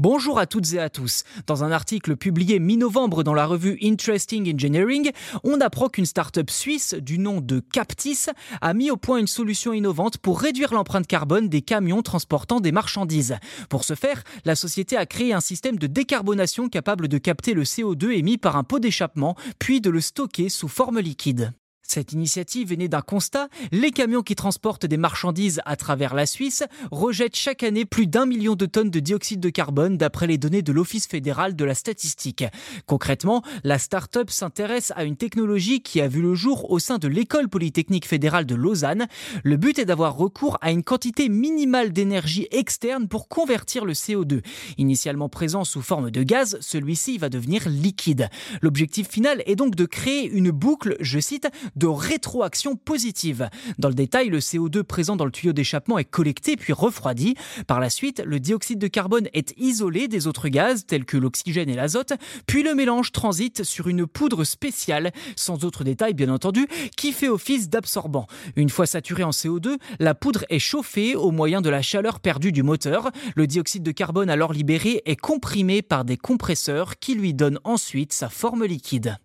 Bonjour à toutes et à tous. Dans un article publié mi-novembre dans la revue Interesting Engineering, on apprend qu'une start-up suisse du nom de Captis a mis au point une solution innovante pour réduire l'empreinte carbone des camions transportant des marchandises. Pour ce faire, la société a créé un système de décarbonation capable de capter le CO2 émis par un pot d'échappement, puis de le stocker sous forme liquide. Cette initiative est née d'un constat. Les camions qui transportent des marchandises à travers la Suisse rejettent chaque année plus d'un million de tonnes de dioxyde de carbone d'après les données de l'Office fédéral de la statistique. Concrètement, la start-up s'intéresse à une technologie qui a vu le jour au sein de l'École polytechnique fédérale de Lausanne. Le but est d'avoir recours à une quantité minimale d'énergie externe pour convertir le CO2. Initialement présent sous forme de gaz, celui-ci va devenir liquide. L'objectif final est donc de créer une boucle, je cite, de rétroaction positive. Dans le détail, le CO2 présent dans le tuyau d'échappement est collecté puis refroidi. Par la suite, le dioxyde de carbone est isolé des autres gaz tels que l'oxygène et l'azote, puis le mélange transite sur une poudre spéciale, sans autre détail bien entendu, qui fait office d'absorbant. Une fois saturée en CO2, la poudre est chauffée au moyen de la chaleur perdue du moteur. Le dioxyde de carbone alors libéré est comprimé par des compresseurs qui lui donnent ensuite sa forme liquide.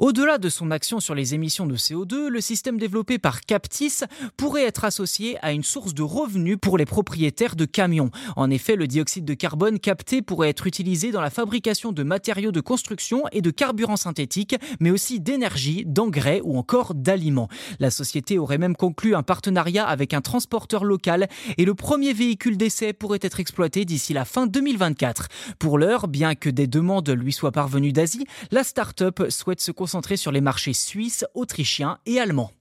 Au-delà de son action sur les émissions de CO2, le système développé par Captis pourrait être associé à une source de revenus pour les propriétaires de camions. En effet, le dioxyde de carbone capté pourrait être utilisé dans la fabrication de matériaux de construction et de carburants synthétiques, mais aussi d'énergie, d'engrais ou encore d'aliments. La société aurait même conclu un partenariat avec un transporteur local et le premier véhicule d'essai pourrait être exploité d'ici la fin 2024. Pour l'heure, bien que des demandes lui soient parvenues d'Asie, la start-up souhaite se concentrer sur les marchés suisses, autrichiens et allemands.